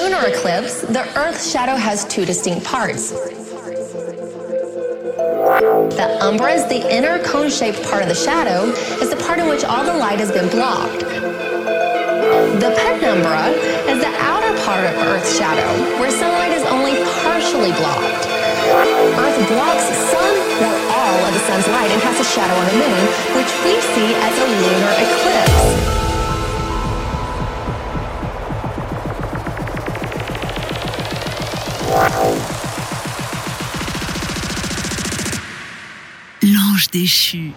Lunar eclipse, the Earth's shadow has two distinct parts. The umbra is the inner cone-shaped part of the shadow, is the part in which all the light has been blocked. The penumbra is the outer part of Earth's shadow, where sunlight is only partially blocked. Earth blocks some or all of the sun's light and casts a shadow on the moon, which we see as a lunar eclipse. Déchu.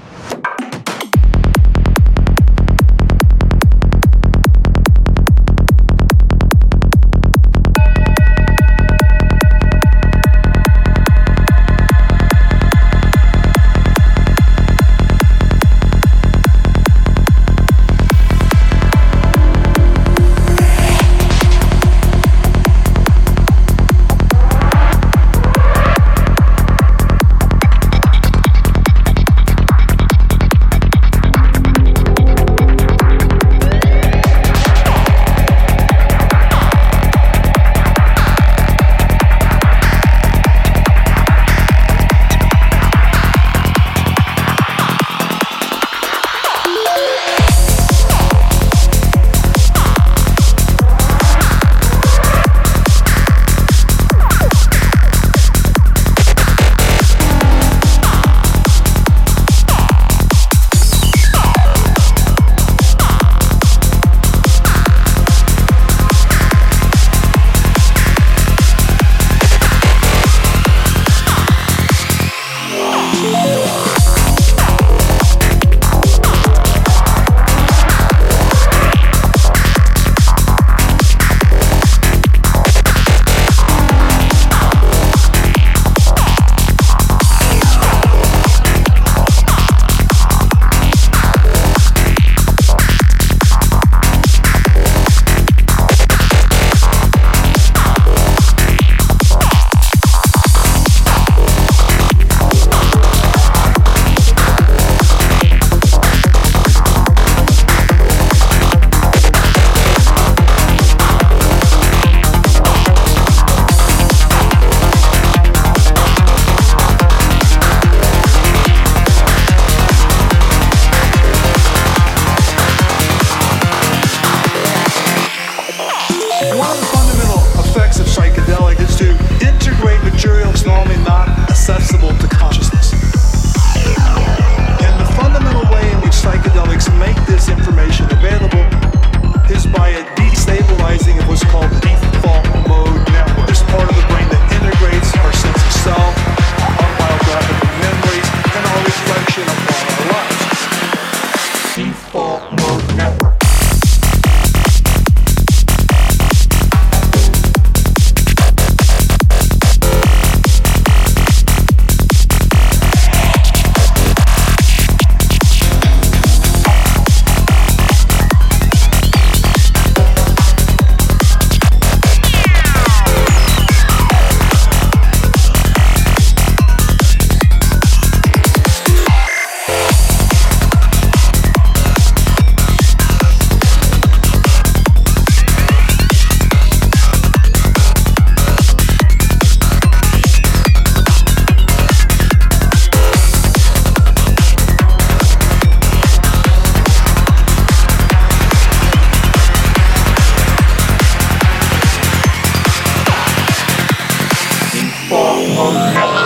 Oh,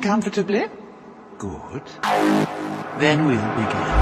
comfortably? Good. Then we'll begin.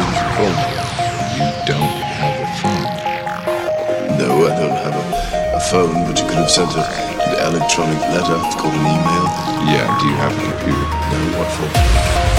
He was, why didn't you? You don't have a phone. No, I don't have a, a phone, but you could have sent a, an electronic letter. It's called an email. Yeah, do you have a computer? No, what for?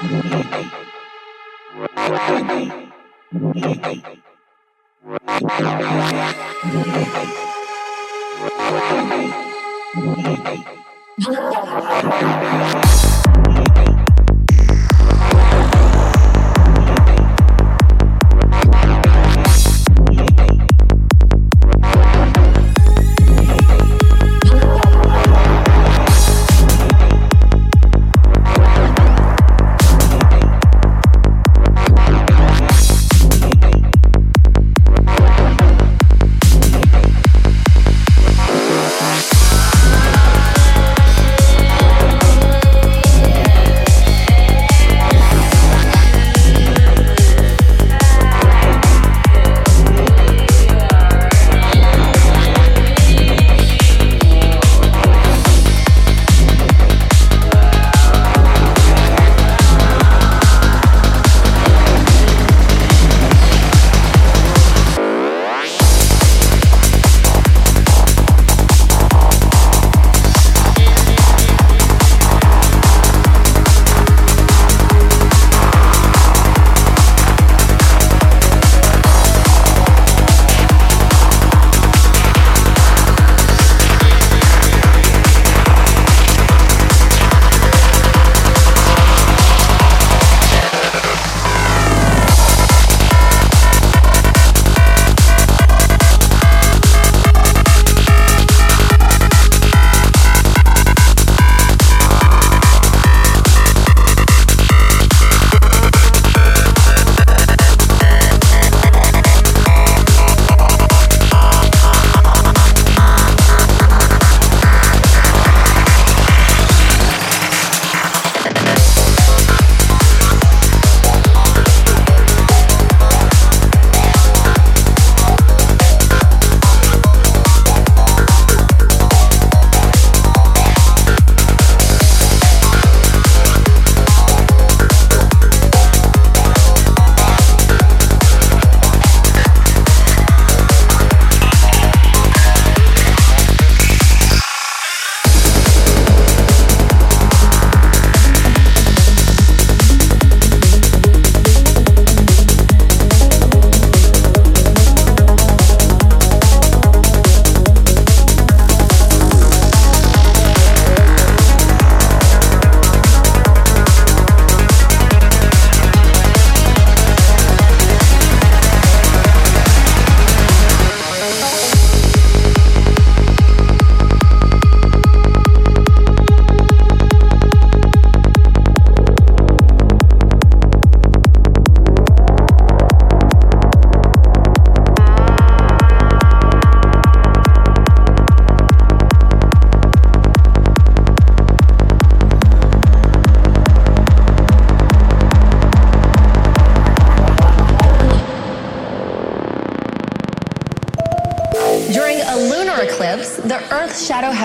Hello,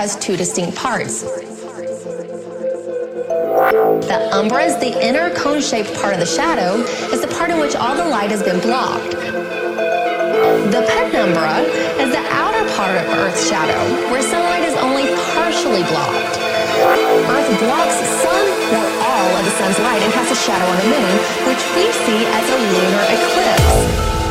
has two distinct parts. The umbra is the inner cone-shaped part of the shadow, is the part in which all the light has been blocked. The penumbra is the outer part of Earth's shadow, where sunlight is only partially blocked. Earth blocks some or all of the sun's light and casts a shadow on the moon, which we see as a lunar eclipse.